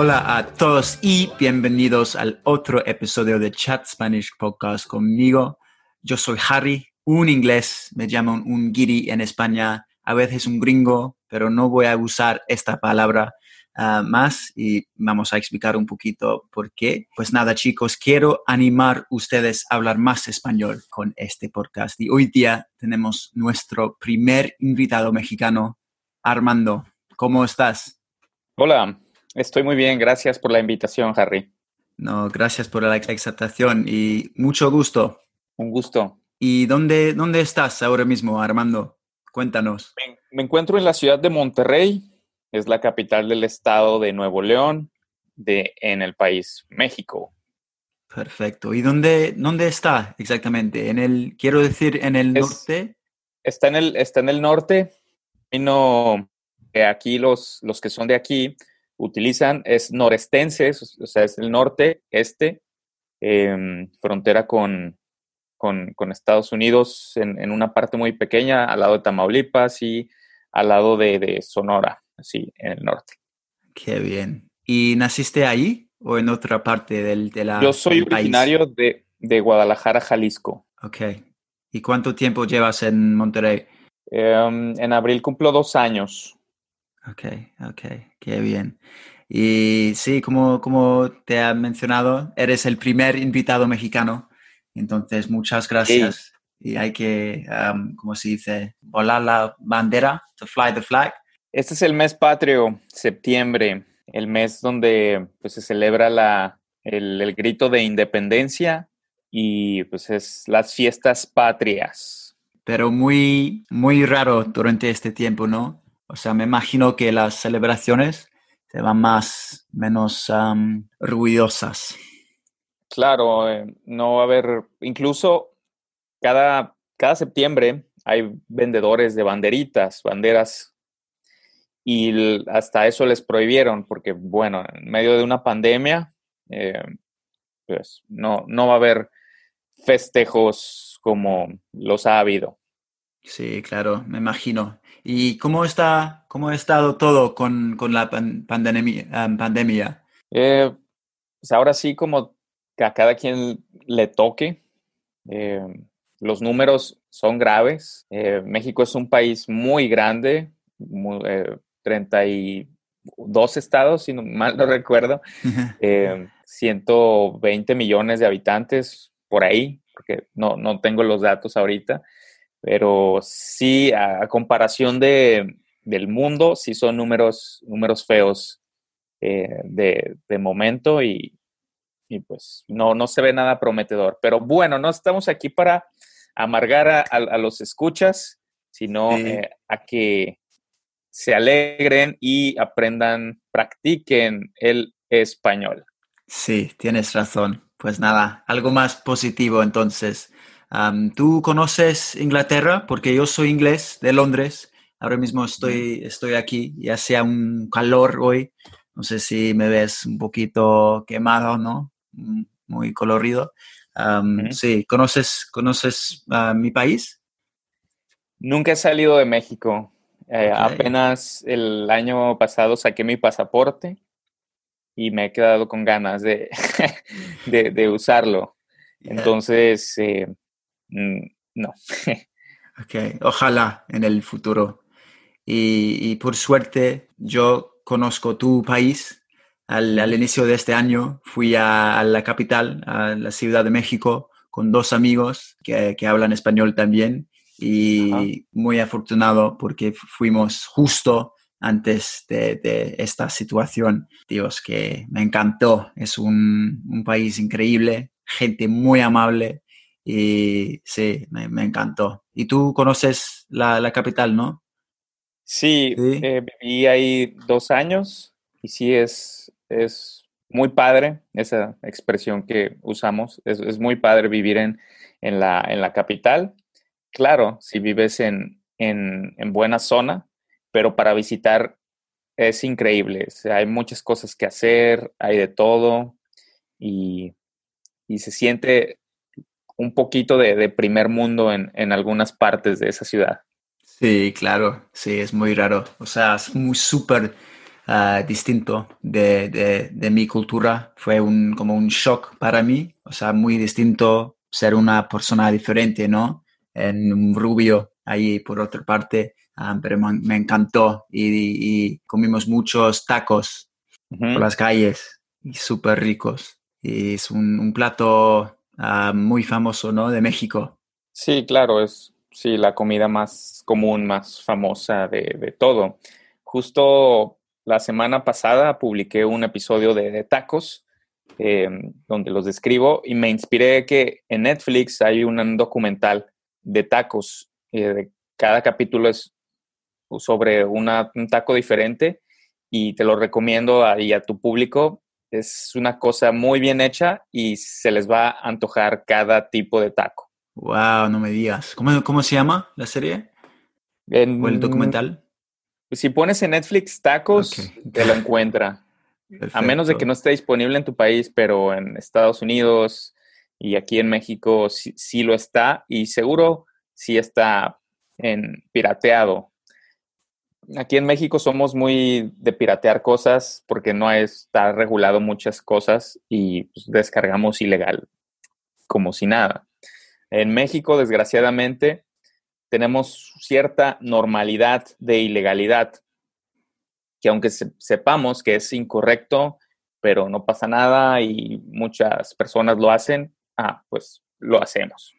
Hola a todos y bienvenidos al otro episodio de Chat Spanish Podcast conmigo. Yo soy Harry, un inglés, me llaman un guiri en España, a veces un gringo, pero no voy a usar esta palabra ah, más y vamos a explicar un poquito por qué. Pues nada chicos, quiero animar ustedes a hablar más español con este podcast y hoy día tenemos nuestro primer invitado mexicano, Armando. ¿Cómo estás? Hola, Estoy muy bien, gracias por la invitación, Harry. No, gracias por la exaltación y mucho gusto. Un gusto. ¿Y dónde, dónde estás ahora mismo, Armando? Cuéntanos. Me, encuentro en la ciudad de Monterrey, es la capital del estado de Nuevo León, de, en el país México. Perfecto. ¿Y dónde, dónde está exactamente? En el, quiero decir, en el norte. Está en el, está en el norte. Y no, aquí los, los que son de aquí utilizan es norestenses, o sea, es el norte, este, em, frontera con, con, Estados Unidos en, una parte muy pequeña, al lado de Tamaulipas y al lado de, Sonora, así, en el norte. Qué bien. ¿Y naciste ahí o en otra parte del, de la Yo soy originario de, de, Guadalajara, Jalisco. Ok. ¿Y cuánto tiempo llevas en Monterrey? Em, en abril cumplo dos años. Ok, ok, qué bien. Y sí, como, como te ha mencionado, eres el primer invitado mexicano, entonces muchas gracias. Y hay que, um, como se dice, volar la bandera, to fly the flag. Este es el mes patrio, septiembre, el mes donde pues, se celebra la, el, el grito de independencia y pues es las fiestas patrias. Pero muy, muy raro durante este tiempo, ¿no? O sea, me imagino que las celebraciones se van más, menos ruidosas. Claro, eh, no va a haber, incluso cada, cada septiembre hay vendedores de banderitas, banderas, y hasta eso les prohibieron, porque bueno, en medio de una pandemia, eh, pues no, no va a haber festejos como los ha habido. Sí, claro, me imagino. ¿Y cómo está, cómo ha estado todo con, la pandemia? pandemia? Eh, pues ahora sí, como que a cada quien le toque. Eh, los números son graves. Eh, México es un país muy grande, 32 estados, si no, mal no recuerdo, 120 millones de habitantes por ahí, porque no, no tengo los datos ahorita pero sí, a, comparación de, del mundo, sí son números, números feos eh, de, de, momento y, y, pues no, no se ve nada prometedor. Pero bueno, no estamos aquí para amargar a, a, los escuchas, sino eh, a que se alegren y aprendan, practiquen el español. Sí, tienes razón. Pues nada, algo más positivo entonces. ¿Tú conoces Inglaterra? Porque yo soy inglés de Londres. Ahora mismo estoy, estoy aquí y hace un calor hoy. No sé si me ves un poquito quemado, ¿no? Mm, muy colorido. Sí, ¿conoces, conoces mi país? Nunca he salido de México. Eh, apenas el año pasado saqué mi pasaporte y me he quedado con ganas de, de, usarlo. Entonces, eh, no. ok, ojalá en el futuro. Y, por suerte yo conozco tu país. Al, inicio de este año fui a, la capital, a la Ciudad de México, con dos amigos que, hablan español también. Y muy afortunado porque fuimos justo antes de, esta situación. Dios, que me encantó. Es un, un país increíble, gente muy amable y sí, me, encantó. ¿Y tú conoces la, capital, no? Sí, eh, viví ahí dos años y sí, es, es muy padre esa expresión que usamos. Es, muy padre vivir en, en, la, en la capital. Claro, si vives en, en, en buena zona, pero para visitar es increíble. hay muchas cosas que hacer, hay de todo y, y se siente un poquito de, de primer mundo en, en, algunas partes de esa ciudad. Sí, claro, sí, es muy raro. O sea, es muy súper uh, distinto de, de, de, mi cultura. Fue un, como un shock para mí. O sea, muy distinto ser una persona diferente, ¿no? En un rubio ahí por otra parte. Ah, pero me, encantó y, comimos muchos tacos por las calles y súper ricos. Y es un, plato ah, muy famoso, ¿no? De México. Sí, claro, es sí, la comida más común, más famosa de, todo. Justo la semana pasada publiqué un episodio de, tacos em, donde los describo y me inspiré que en Netflix hay un documental de tacos. Eh, de cada capítulo es sobre un taco diferente y te lo recomiendo ahí a tu público. Es una cosa muy bien hecha y se les va a antojar cada tipo de taco. Wow, no me digas. ¿Cómo, cómo se llama la serie? ¿O el documental? Si pones en Netflix tacos, te lo encuentra. A menos de que no esté disponible en tu país, pero en Estados Unidos y aquí en México sí, sí lo está y seguro sí está en pirateado aquí en México somos muy de piratear cosas porque no está regulado muchas cosas y pues, descargamos ilegal, como si nada. En México, desgraciadamente, tenemos cierta normalidad de ilegalidad, que aunque sepamos que es incorrecto, pero no pasa nada y muchas personas lo hacen, ah, pues lo hacemos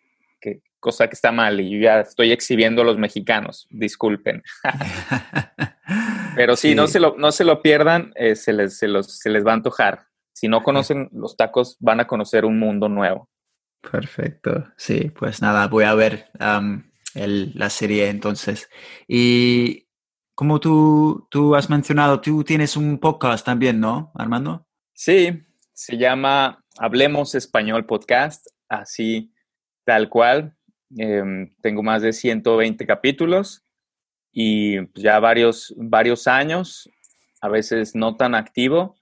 cosa que está mal y ya estoy exhibiendo a los mexicanos, disculpen. Pero sí, No, se lo, no se lo pierdan, eh, se, les, se, los, se les va a antojar. Si no conocen los tacos, van a conocer un mundo nuevo. Perfecto, sí, pues nada, voy a ver la serie entonces. Y como tú, tú has mencionado, tú tienes un podcast también, ¿no, Armando? Sí, se llama Hablemos Español Podcast, así tal cual. Em, tengo más de 120 capítulos y pues, ya varios, varios años, a veces no tan activo,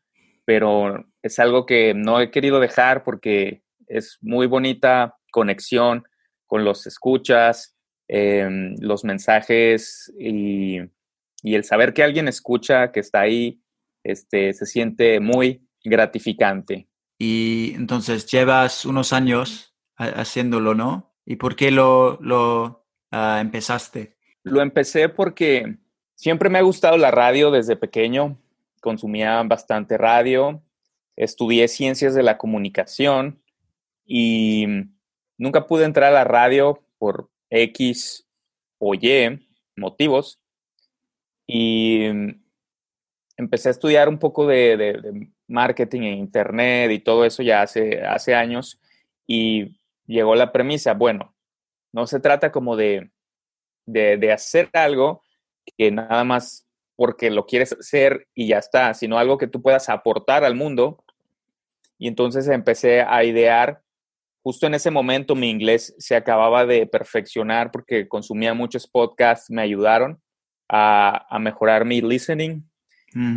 pero es algo que no he querido dejar porque es muy bonita conexión con los escuchas, em, los mensajes y, y, el saber que alguien escucha, que está ahí, este, se siente muy gratificante. Y entonces llevas unos años haciéndolo, ¿no? ¿Y por qué lo, lo ah, empezaste? Lo empecé porque siempre me ha gustado la radio desde pequeño. Consumía bastante radio. Estudié ciencias de la comunicación y nunca pude entrar a la radio por X o Y motivos. Y empecé a estudiar un poco de, marketing e internet y todo eso ya hace, hace años. Y llegó la premisa, bueno, no se trata como de, de, hacer algo que nada más porque lo quieres hacer y ya está, sino algo que tú puedas aportar al mundo. Y entonces empecé a idear, justo en ese momento mi inglés se acababa de perfeccionar porque consumía muchos podcasts, me ayudaron a, a mejorar mi listening.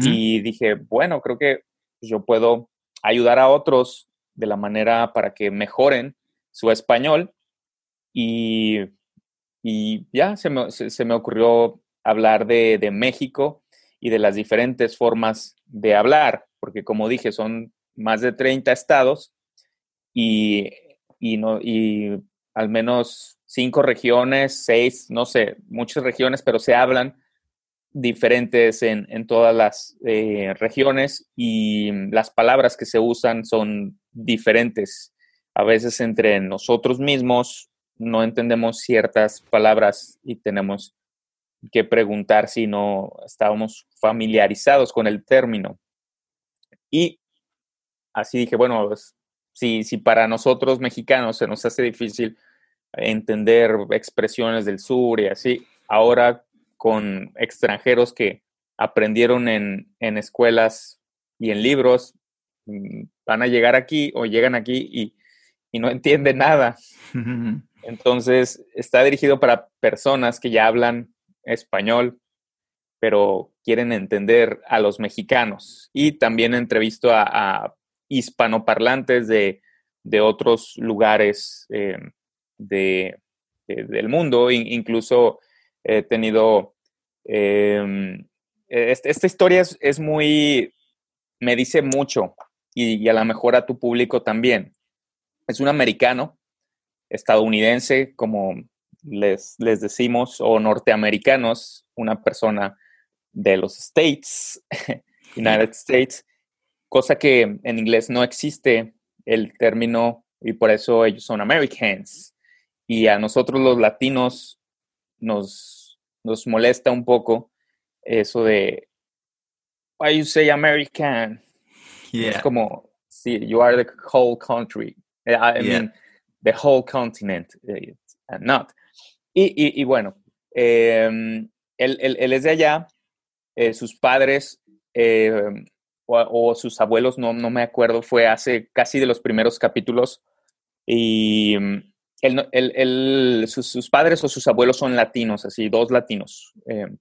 Y dije, bueno, creo que yo puedo ayudar a otros de la manera para que mejoren su español y, y ya se me, se, me, ocurrió hablar de, de, México y de las diferentes formas de hablar, porque como dije, son más de 30 estados y, y, no, y al menos cinco regiones, seis, no sé, muchas regiones, pero se hablan diferentes en, en todas las eh, regiones y las palabras que se usan son diferentes a veces entre nosotros mismos no entendemos ciertas palabras y tenemos que preguntar si no estábamos familiarizados con el término. Y así dije, bueno, pues, si, si para nosotros mexicanos se nos hace difícil entender expresiones del sur y así, ahora con extranjeros que aprendieron en, en escuelas y en libros, mm, van a llegar aquí o llegan aquí y, y no entienden nada. Entonces, está dirigido para personas que ya hablan español, pero quieren entender a los mexicanos. Y también entrevisto a, a hispanoparlantes de, de, otros lugares eh, de, del mundo. incluso he tenido... Em, esta historia es, muy... me dice mucho y, y a lo mejor a tu público también. Es un americano estadounidense, como les, les decimos, o norteamericanos, una persona de los States, United States, cosa que en inglés no existe el término y por eso ellos son Americans. Y a nosotros los latinos nos, nos molesta un poco eso de, why you say American? Es como, sí, you are the whole country. I mean, the whole continent, uh, not. Y, bueno, em, él, es de allá, eh, sus padres em, o, sus abuelos, no, no me acuerdo, fue hace casi de los primeros capítulos, y él, sus, padres o sus abuelos son latinos, así, dos latinos, em,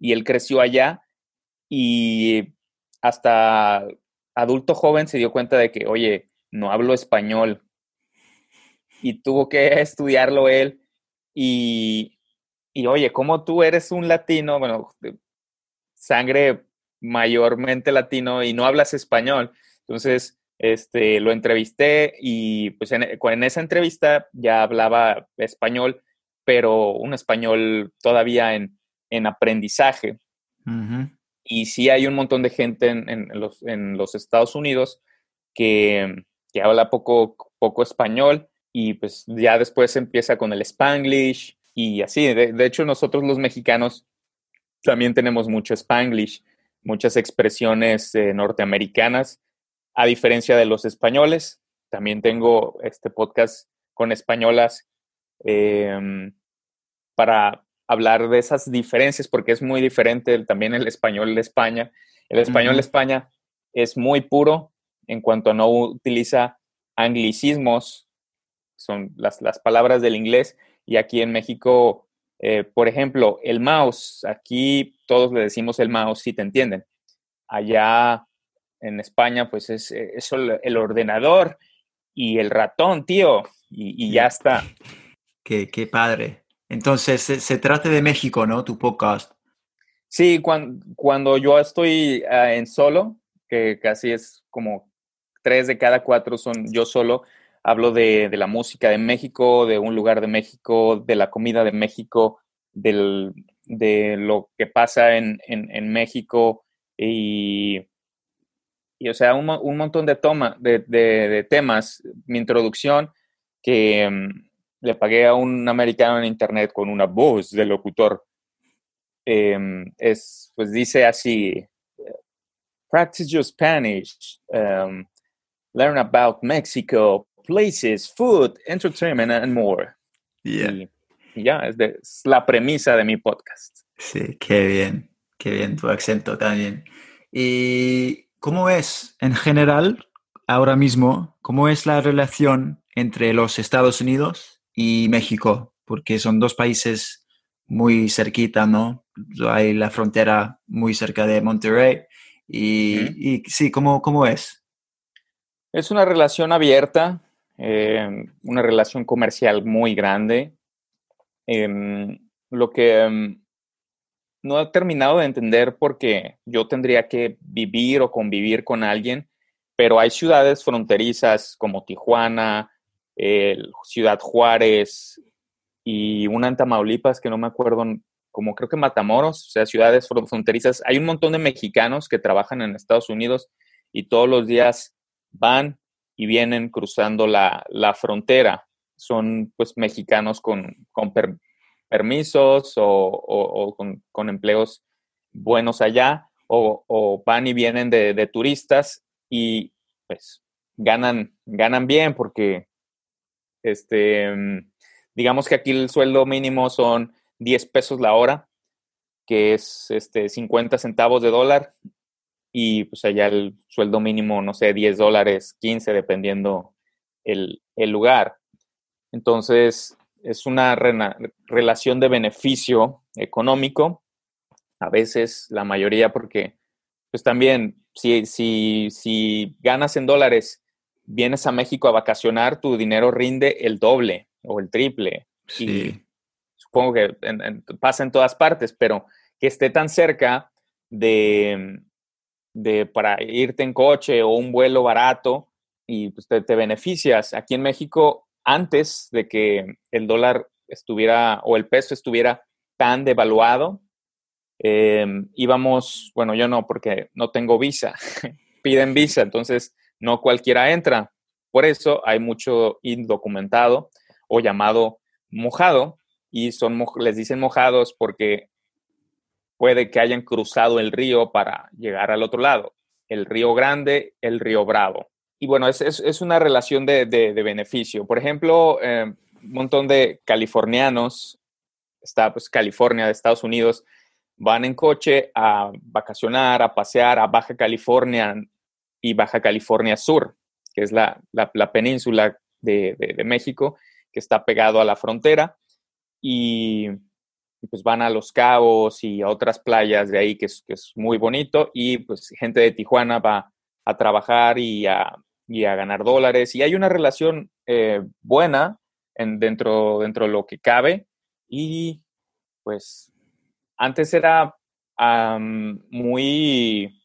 y él creció allá y hasta adulto joven se dio cuenta de que, oye, no hablo español, y tuvo que estudiarlo él. Y, y oye, como tú eres un latino, bueno, sangre mayormente latino y no hablas español, entonces este, lo entrevisté y pues en, en esa entrevista ya hablaba español, pero un español todavía en, en aprendizaje. Y sí hay un montón de gente en, en, los, en los, Estados Unidos que, que habla poco, poco español y pues ya después empieza con el spanglish y así. De, hecho, nosotros los mexicanos también tenemos mucho spanglish, muchas expresiones eh, norteamericanas, a diferencia de los españoles. También tengo este podcast con españolas em, para hablar de esas diferencias, porque es muy diferente también el español de España. El español de España es muy puro en cuanto a no utiliza anglicismos son las, las palabras del inglés. Y aquí en México, eh, por ejemplo, el mouse, aquí todos le decimos el mouse, si te entienden. Allá en España, pues es, es el ordenador y el ratón, tío, y, ya está. Qué, qué padre. Entonces, se, trata de México, ¿no? Tu podcast. Sí, cuando, cuando yo estoy ah, en solo, que casi es como tres de cada cuatro son yo solo, hablo de, la música de México, de un lugar de México, de la comida de México, del, de lo que pasa en, México y, y, o sea, un, montón de, toma, de, temas. Mi introducción, que mm, le pagué a un americano en internet con una voz de locutor, em, es, pues dice así, practice your Spanish, um, learn about Mexico, places, food, entertainment, and more. Y, ya, es, la premisa de mi podcast. Sí, qué bien, qué bien tu acento también. ¿Y cómo es en general, ahora mismo, cómo es la relación entre los Estados Unidos y México? Porque son dos países muy cerquita, ¿no? Hay la frontera muy cerca de Monterrey. Y, y sí, ¿cómo, ¿cómo es? Es una relación abierta, eh, una relación comercial muy grande. Em, lo que em, no he terminado de entender porque yo tendría que vivir o convivir con alguien, pero hay ciudades fronterizas como Tijuana, Ciudad Juárez y una en Tamaulipas que no me acuerdo, como creo que Matamoros, o sea, ciudades fronterizas. Hay un montón de mexicanos que trabajan en Estados Unidos y todos los días van y vienen cruzando la, frontera. Son pues mexicanos con, permisos o, con, empleos buenos allá o, van y vienen de, turistas y pues ganan, ganan bien porque este, digamos que aquí el sueldo mínimo son 10 pesos la hora, que es este, 50 centavos de dólar y pues allá el sueldo mínimo, no sé, 10 dólares, 15, dependiendo el, el lugar. Entonces, es una relación de beneficio económico, a veces la mayoría porque, pues también, si, si, si ganas en dólares, vienes a México a vacacionar, tu dinero rinde el doble o el triple. Sí. supongo que pasa en todas partes, pero que esté tan cerca de, de para irte en coche o un vuelo barato y pues te, te beneficias. Aquí en México antes de que el dólar estuviera o el peso estuviera tan devaluado, em, íbamos, bueno, yo no, porque no tengo visa, piden visa, entonces no cualquiera entra. Por eso hay mucho indocumentado o llamado mojado y son, les dicen mojados porque puede que hayan cruzado el río para llegar al otro lado, el río Grande, el río Bravo y bueno, es, es, una relación de, de, beneficio. Por ejemplo, eh, un montón de californianos, está pues California de Estados Unidos, van en coche a vacacionar, a pasear a Baja California y Baja California Sur, que es la, la, península de, de, México, que está pegado a la frontera. Y, pues van a Los Cabos y a otras playas de ahí, que es, que es muy bonito. Y pues gente de Tijuana va a trabajar y a, y a ganar dólares. Y hay una relación eh, buena en, dentro, dentro de lo que cabe. Y pues antes era muy,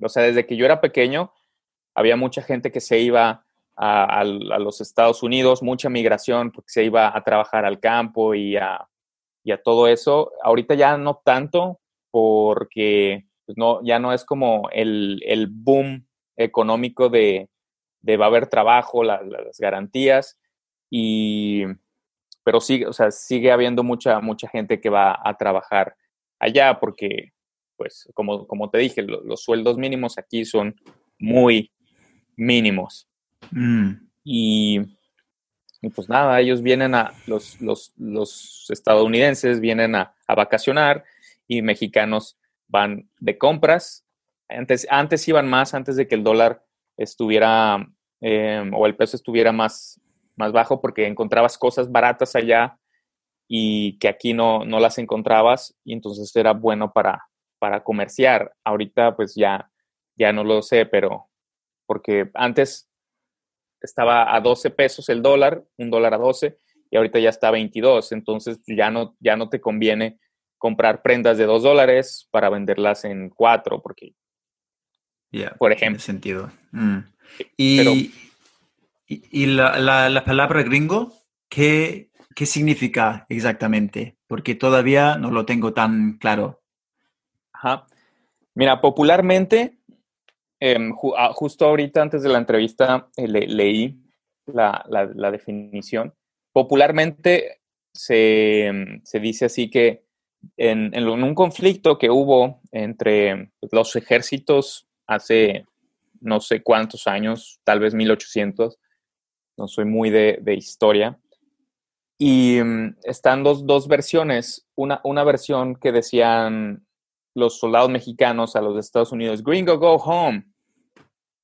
o sea, desde que yo era pequeño, había mucha gente que se iba a, los Estados Unidos, mucha migración, porque se iba a trabajar al campo y a, y a todo eso. Ahorita ya no tanto, porque pues, no, ya no es como el, el boom económico de, de va a haber trabajo, las garantías, y, pero sigue, o sea, sigue habiendo mucha, mucha gente que va a trabajar allá porque, pues, como, como te dije, los sueldos mínimos aquí son muy mínimos. Mm. Y, pues nada, ellos vienen a, los, los, los estadounidenses vienen a, a, vacacionar y mexicanos van de compras. Antes, antes iban más, antes de que el dólar estuviera Em, o el peso estuviera más, más bajo porque encontrabas cosas baratas allá y que aquí no, no las encontrabas y entonces era bueno para, para comerciar. Ahorita pues ya, ya no lo sé, pero porque antes estaba a 12 pesos el dólar, un dólar a 12, y ahorita ya está a 22, entonces ya no, ya no te conviene comprar prendas de 2 dólares para venderlas en 4, porque, por ejemplo. sentido. Mm. Y, y, la, palabra gringo, ¿qué, ¿qué significa exactamente? Porque todavía no lo tengo tan claro. Ajá. Mira, popularmente, em, ah, justo ahorita antes de la entrevista eh, leí la, definición. Popularmente se, dice así que en, un conflicto que hubo entre los ejércitos hace no sé cuántos años, tal vez 1800, no soy muy de, historia. Y mm, están dos, dos versiones, una, una versión que decían los soldados mexicanos a los de Estados Unidos, Gringo, go home.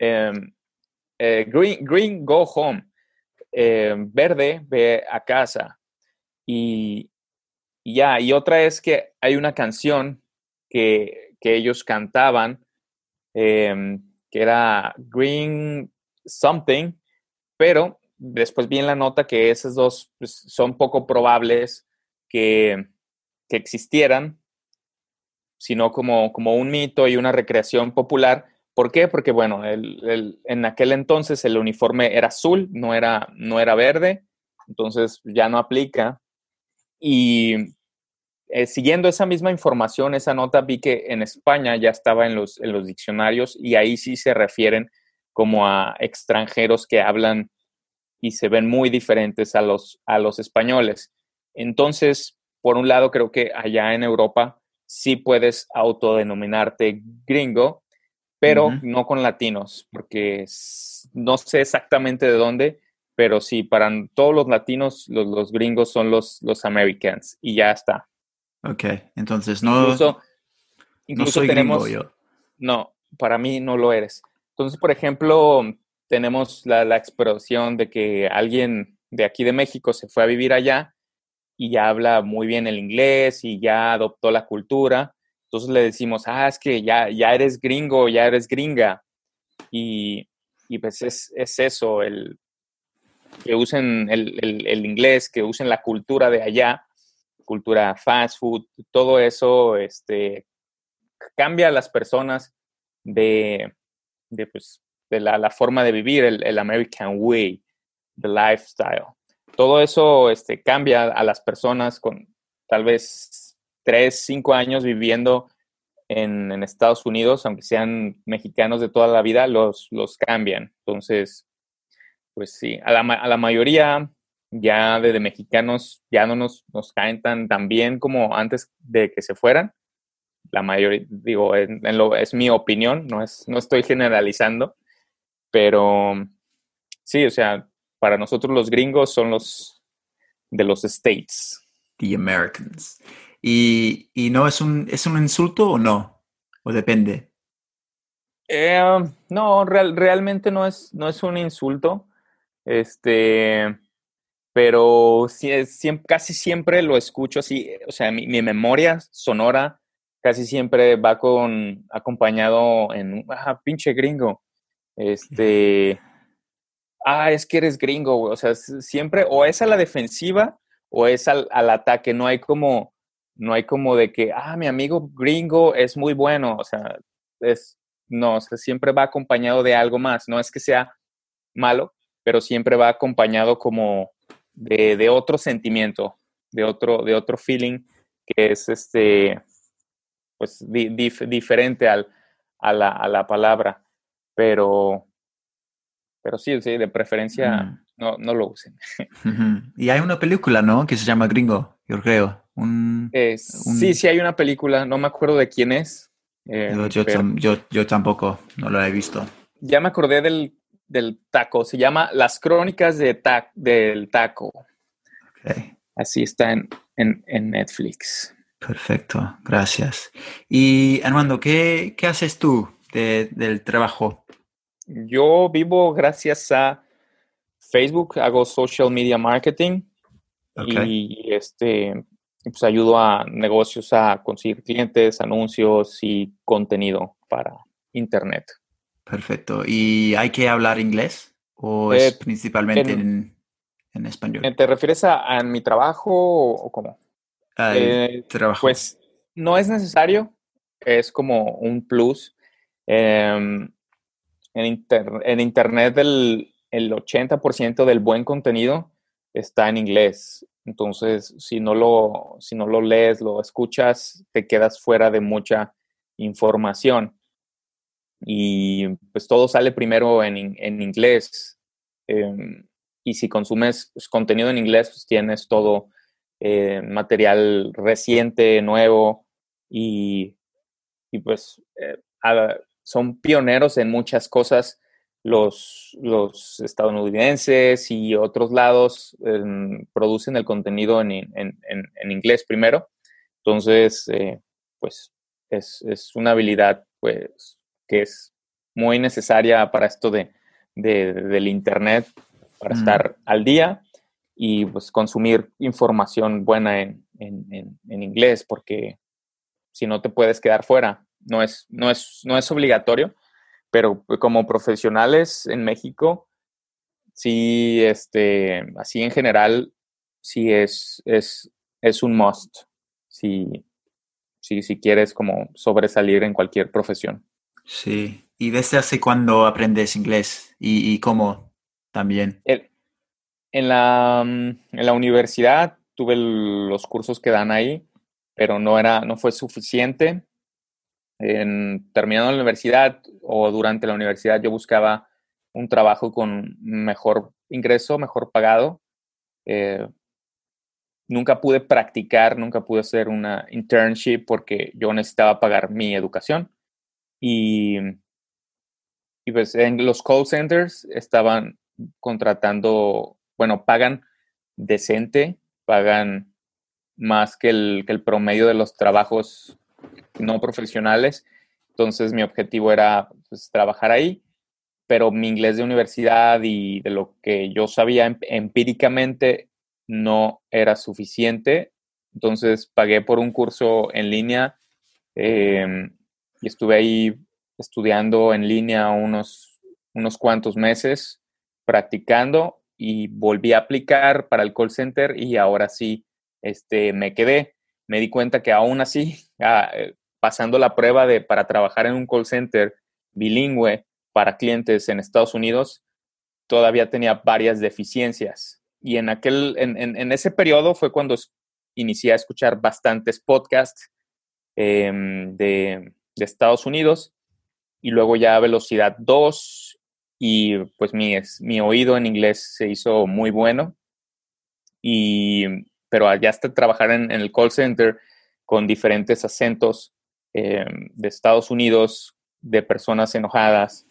Em, eh, green, green, go home. Em, verde, ve a casa. Y, ya, y otra es que hay una canción que, que ellos cantaban em, que era Green Something, pero después vi en la nota que esas dos pues, son poco probables que, existieran, sino como, como un mito y una recreación popular. ¿Por qué? Porque, bueno, en aquel entonces el uniforme era azul, no era, no era verde, entonces ya no aplica. Y eh, siguiendo esa misma información, esa nota, vi que en España ya estaba en los, en los diccionarios y ahí sí se refieren como a extranjeros que hablan y se ven muy diferentes a los, a los españoles. Entonces, por un lado, creo que allá en Europa sí puedes autodenominarte gringo, pero no con latinos, porque no sé exactamente de dónde, pero sí, para todos los latinos, los, los gringos son los, los Americans y ya está. Ok, entonces no. Incluso, tenemos. yo. No, para mí no lo eres. Entonces, por ejemplo, tenemos la, la expresión de que alguien de aquí de México se fue a vivir allá y ya habla muy bien el inglés y ya adoptó la cultura. Entonces le decimos, ah, es que ya, ya eres gringo, ya eres gringa. Y, y pues es, es, eso, el, que usen el, el, el, inglés, que usen la cultura de allá, cultura fast food, todo eso este, cambia a las personas de, de, pues, de la, la, forma de vivir, el, el American way, the lifestyle todo eso este, cambia a las personas con tal vez tres, cinco años viviendo en, Estados Unidos, aunque sean mexicanos de toda la vida, los, los cambian. Entonces, pues sí, a la, a la mayoría ya de, mexicanos ya no nos, nos caen tan, tan bien como antes de que se fueran. La mayoría, digo, en lo, es mi opinión, no, es, no estoy generalizando, pero sí, o sea, para nosotros los gringos son los de los States. The Americans. ¿Y, y no es un, es un insulto o no? ¿O depende? Eh, no, real, realmente no es, no es un insulto. Este, pero casi siempre lo escucho así. O sea, mi, mi, memoria sonora casi siempre va con acompañado en ah, pinche gringo. Este ah, es que eres gringo, güey. O sea, siempre o es a la defensiva o es al, al, ataque. No hay como, no hay como de que, ah, mi amigo gringo es muy bueno. O sea, es, no, o sea, siempre va acompañado de algo más. No es que sea malo, pero siempre va acompañado como de, de otro sentimiento, de otro, de otro feeling que es este, pues di, dif, diferente al, a, la, a la palabra. Pero, pero sí, sí, de preferencia mm. no, no lo usen. Y hay una película, ¿no? Que se llama Gringo, yo creo. Un, eh, un... Sí, sí hay una película, no me acuerdo de quién es. Eh, yo, yo, pero... yo, yo, tampoco, no la he visto. Ya me acordé del, del taco, se llama Las Crónicas de ta del Taco. Okay. Así está en, en, en, Netflix. Perfecto, gracias. Y Armando, ¿qué, qué haces tú de, del trabajo? Yo vivo gracias a Facebook, hago social media marketing okay. y este pues ayudo a negocios a conseguir clientes, anuncios y contenido para internet. Perfecto. ¿Y hay que hablar inglés o es eh, principalmente en, en, en, español? ¿Te refieres a, a mi trabajo o, o cómo? Eh, trabajo. Pues no es necesario, es como un plus. Eh, en, inter, en Internet el, el 80% del buen contenido está en inglés. Entonces, si no, lo, si no lo lees, lo escuchas, te quedas fuera de mucha información. Y pues todo sale primero en, en inglés. Eh, y si consumes pues, contenido en inglés, pues tienes todo eh, material reciente, nuevo. Y, y pues eh, son pioneros en muchas cosas los, los estadounidenses y otros lados eh, producen el contenido en, en, en, en, inglés primero. Entonces, eh, pues es, es, una habilidad pues, que es muy necesaria para esto de, de del Internet, para mm. estar al día y pues consumir información buena en, en inglés, porque si no te puedes quedar fuera no es, no es, no es obligatorio, pero como profesionales en México, sí, este, así en general, sí es, es, es un must, si, si, si quieres como sobresalir en cualquier profesión. Sí, ¿y desde hace cuándo aprendes inglés y, y cómo también? El, en, la, en la universidad tuve los cursos que dan ahí, pero no, era, no fue suficiente en, terminando la universidad o durante la universidad yo buscaba un trabajo con mejor ingreso, mejor pagado. Eh, nunca pude practicar, nunca pude hacer una internship porque yo necesitaba pagar mi educación. Y, y pues en los call centers estaban contratando, bueno, pagan decente, pagan más que el, que el promedio de los trabajos no profesionales Entonces mi objetivo era pues, trabajar ahí, pero mi inglés de universidad y de lo que yo sabía em, empíricamente no era suficiente. Entonces pagué por un curso en línea em, y estuve ahí estudiando en línea unos, unos cuantos meses, practicando y volví a aplicar para el call center y ahora sí este, me quedé. Me di cuenta que aún así, ah, eh, pasando la prueba de para trabajar en un call center bilingüe para clientes en Estados Unidos, todavía tenía varias deficiencias. Y en, aquel, en, en, ese periodo fue cuando inicié a escuchar bastantes podcasts em, de, de Estados Unidos y luego ya velocidad 2 y pues mi, mi oído en inglés se hizo muy bueno. Y, pero allá hasta trabajar en, el call center con diferentes acentos eh, de Estados Unidos, de personas enojadas,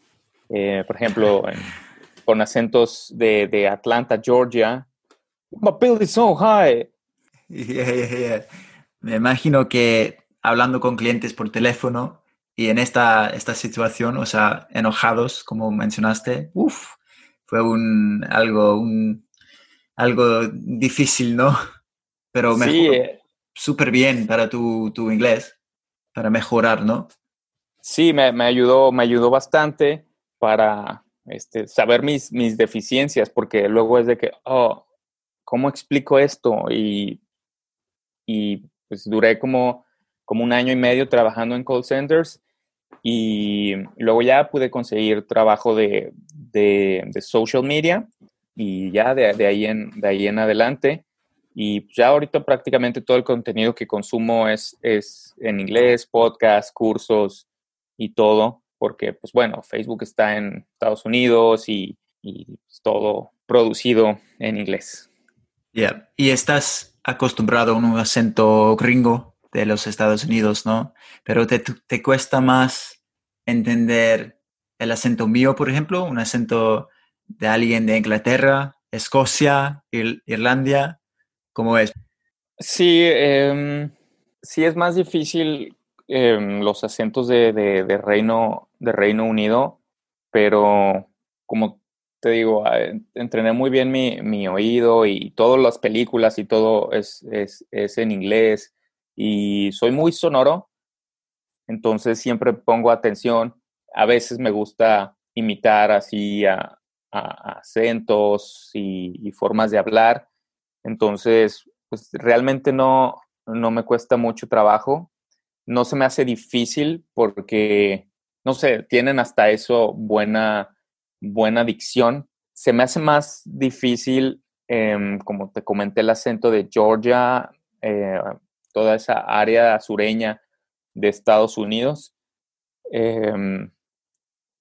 eh, por ejemplo, con acentos de, de, Atlanta, Georgia. My bill is so high. Me imagino que hablando con clientes por teléfono, y en esta, esta situación, o sea, enojados, como mencionaste, fue un, algo, un, algo difícil, ¿no? Pero mejor, sí, eh. súper bien para tu, tu, inglés, para mejorar, ¿no? Sí, me, me, ayudó, me ayudó bastante para este, saber mis, mis deficiencias, porque luego es de que, oh, ¿cómo explico esto? Y, y pues duré como como un año y medio trabajando en call centers y luego ya pude conseguir trabajo de, de, social media y ya de, de, ahí en, de ahí en adelante. Y ya ahorita prácticamente todo el contenido que consumo es, es en inglés, podcast, cursos y todo, porque pues bueno, Facebook está en Estados Unidos y, y todo producido en inglés. Yeah. ¿Y estás acostumbrado a un acento gringo de los Estados Unidos, ¿no? Pero te, te cuesta más entender el acento mío, por ejemplo, un acento de alguien de Inglaterra, Escocia, Irlanda, ¿cómo es? Sí, em, sí es más difícil em, los acentos de, de, Reino, de Reino Unido, pero como te digo, entrené muy bien mi, mi, oído y todas las películas y todo es, es, es en inglés y soy muy sonoro, entonces siempre pongo atención. A veces me gusta imitar así a, acentos y, formas de hablar, entonces pues realmente no, no me cuesta mucho trabajo, no se me hace difícil porque, no sé, tienen hasta eso buena, buena dicción. Se me hace más difícil, em, como te comenté, el acento de Georgia, eh, toda esa área sureña de Estados Unidos. Em,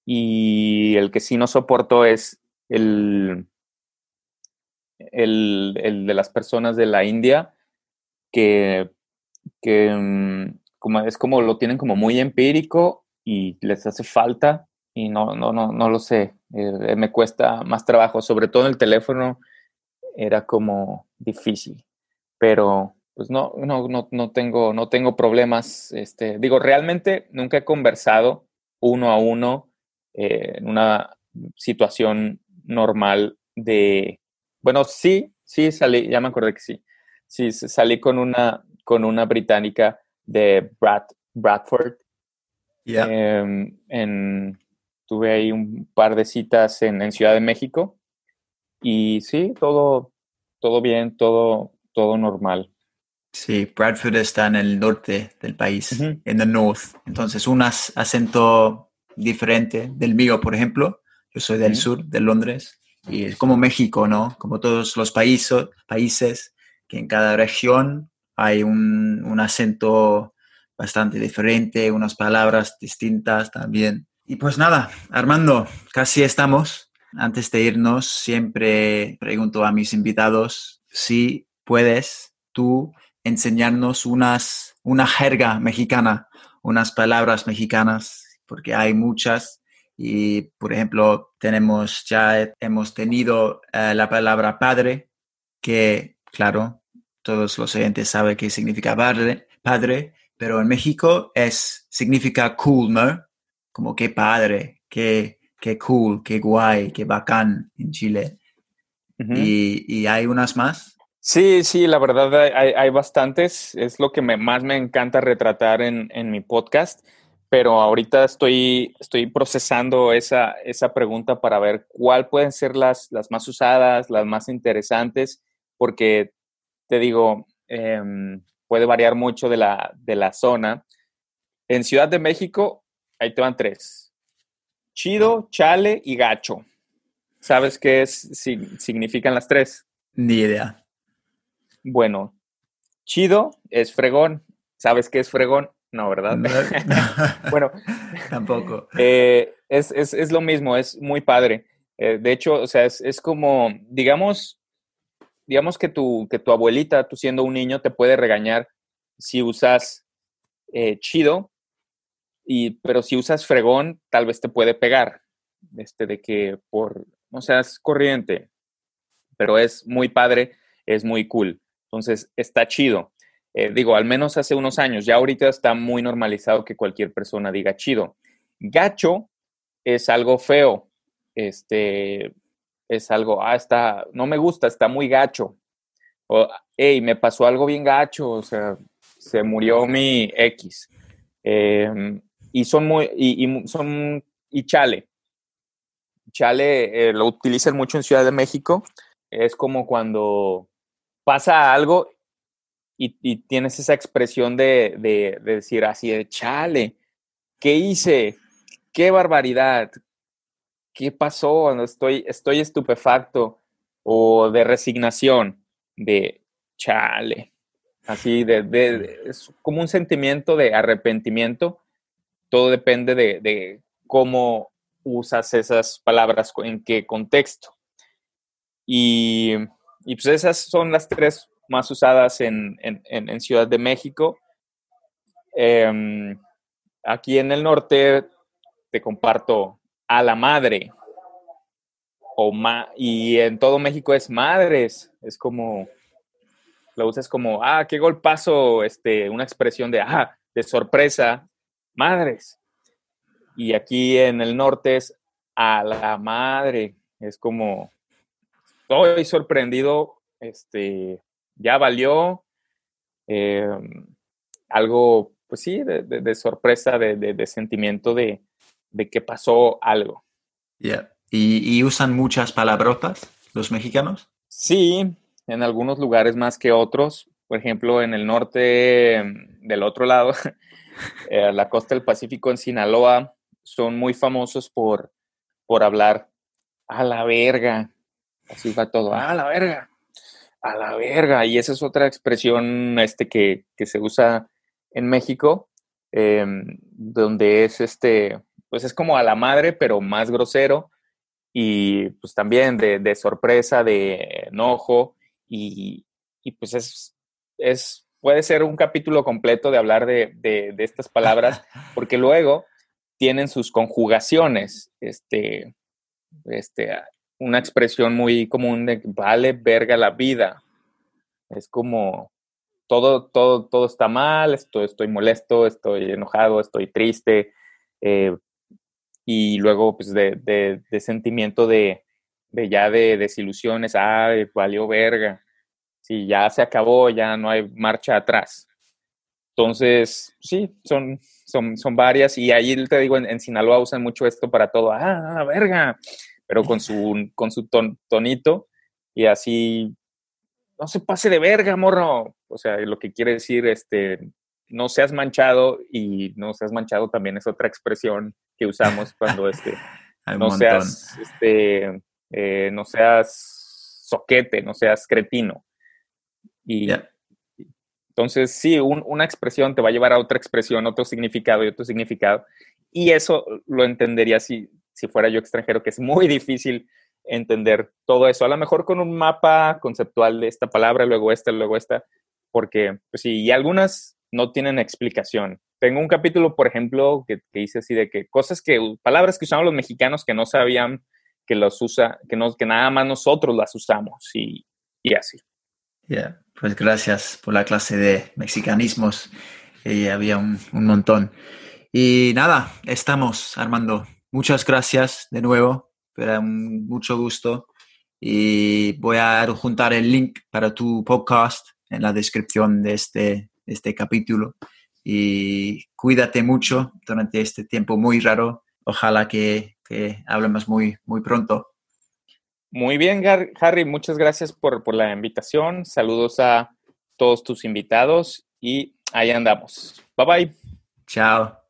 y el que sí no soporto es el, el, de las personas de la India que, em, como, es como lo tienen como muy empírico y les hace falta y no, no, no, no lo sé. Eh, me cuesta más trabajo, sobre todo en el teléfono era como difícil. Pero pues no, no, no, no, tengo, no tengo problemas. Este, digo, realmente nunca he conversado uno a uno eh, en una situación normal de, bueno, sí, sí salí, ya me acordé que sí, sí, salí con una, con una británica de Brad, Bradford. Em, en, tuve ahí un par de citas en, en Ciudad de México y sí, todo, todo bien, todo, todo normal. Sí, Bradford está en el norte del país, en el north. Entonces, un acento diferente del mío, por ejemplo. Yo soy del sur, de Londres, y es como México, ¿no? Como todos los países, países que en cada región hay un, un acento bastante diferente, unas palabras distintas también. Y pues nada, Armando, casi estamos. Antes de irnos, siempre pregunto a mis invitados si puedes tú enseñarnos unas, una jerga mexicana, unas palabras mexicanas, porque hay muchas. Y, por ejemplo, tenemos, ya hemos tenido eh, la palabra padre, que, claro, todos los oyentes saben qué significa padre, padre, pero en México es, significa cool, ¿no? Como qué padre, qué, qué cool, qué guay, qué bacán en Chile. y, hay unas más. Sí, sí, la verdad hay, bastantes. Es lo que más me encanta retratar en, mi podcast, pero ahorita estoy, estoy procesando esa, esa pregunta para ver cuál pueden ser las, las más usadas, las más interesantes, porque te digo, em, puede variar mucho de la, de la zona. En Ciudad de México, ahí te van tres. Chido, chale y gacho. ¿Sabes qué es, significan las tres? Ni idea. Bueno, chido es fregón. ¿Sabes qué es fregón? No, ¿verdad? bueno, tampoco. Eh, es, lo mismo, es muy padre. Eh, de hecho, o sea, es, es como, digamos, digamos que tu, que tu abuelita, tú siendo un niño, te puede regañar si usas eh, chido, y, pero si usas fregón, tal vez te puede pegar. Este, de que por, no seas corriente, pero es muy padre, es muy cool. Entonces, está chido. Eh, digo, al menos hace unos años, ya ahorita está muy normalizado que cualquier persona diga chido. Gacho es algo feo. Este, es algo, ah, está, no me gusta, está muy gacho. O, hey, me pasó algo bien gacho, o sea, se murió mi X. Em, y son muy, y, son, y chale. Chale eh, lo utilizan mucho en Ciudad de México. Es como cuando pasa algo y, tienes esa expresión de, de, de, decir así de chale, ¿qué hice? ¿Qué barbaridad? ¿qué pasó? Estoy, estoy estupefacto o de resignación, de chale, así de, es como un sentimiento de arrepentimiento. Todo depende de, cómo usas esas palabras, en qué contexto. Y, pues esas son las tres más usadas en, Ciudad de México. Em, aquí en el norte te comparto a la madre. O ma y en todo México es madres. Es como, lo usas como, ah, qué golpazo, este, una expresión de, ah, de sorpresa, madres. Y aquí en el norte es a la madre. Es como, estoy sorprendido, este, ya valió. Em, algo, pues sí, de, sorpresa, de sentimiento de, de que pasó algo. ¿Y, usan muchas palabrotas los mexicanos? Sí, en algunos lugares más que otros. Por ejemplo, en el norte, del otro lado, eh, la costa del Pacífico en Sinaloa, son muy famosos por, por hablar a la verga. Así va todo, a la verga, a la verga. Y esa es otra expresión este, que, se usa en México, em, donde es este, pues es como a la madre, pero más grosero y pues también de, sorpresa, de enojo y, pues es, es, puede ser un capítulo completo de hablar de, estas palabras porque luego tienen sus conjugaciones, este, este, una expresión muy común de vale verga la vida. Es como todo, todo, todo está mal, estoy, molesto, estoy enojado, estoy triste, eh, y luego pues de, sentimiento de, ya de desilusiones, ay, valió verga, si ya se acabó, ya no hay marcha atrás. Entonces, sí, son, son, son varias y ahí te digo, en, Sinaloa usan mucho esto para todo, ah, verga, pero con su, con su tonito y así, no se pase de verga, morro. O sea, lo que quiere decir, este, no seas manchado y no seas manchado también es otra expresión que usamos cuando este, no seas este, eh, no seas soquete, no seas cretino. Y entonces sí, una expresión te va a llevar a otra expresión, otro significado y otro significado. Y eso lo entendería si, si fuera yo extranjero, que es muy difícil entender todo eso. A lo mejor con un mapa conceptual de esta palabra, luego esta, luego esta, porque pues sí, y algunas no tienen explicación. Tengo un capítulo, por ejemplo, que, que dice así de que cosas que, palabras que usaban los mexicanos que no sabían que los usa, que, no, que nada más nosotros las usamos y, y así. pues gracias por la clase de mexicanismos. y había un, un montón. Y nada, estamos, Armando. Muchas gracias de nuevo, era un mucho gusto. Y voy a juntar el link para tu podcast en la descripción de este, este capítulo. Y cuídate mucho durante este tiempo muy raro. Ojalá que, que hablemos muy, muy pronto. Muy bien, Harry, muchas gracias por, por la invitación. Saludos a todos tus invitados y ahí andamos. Bye bye. Chao.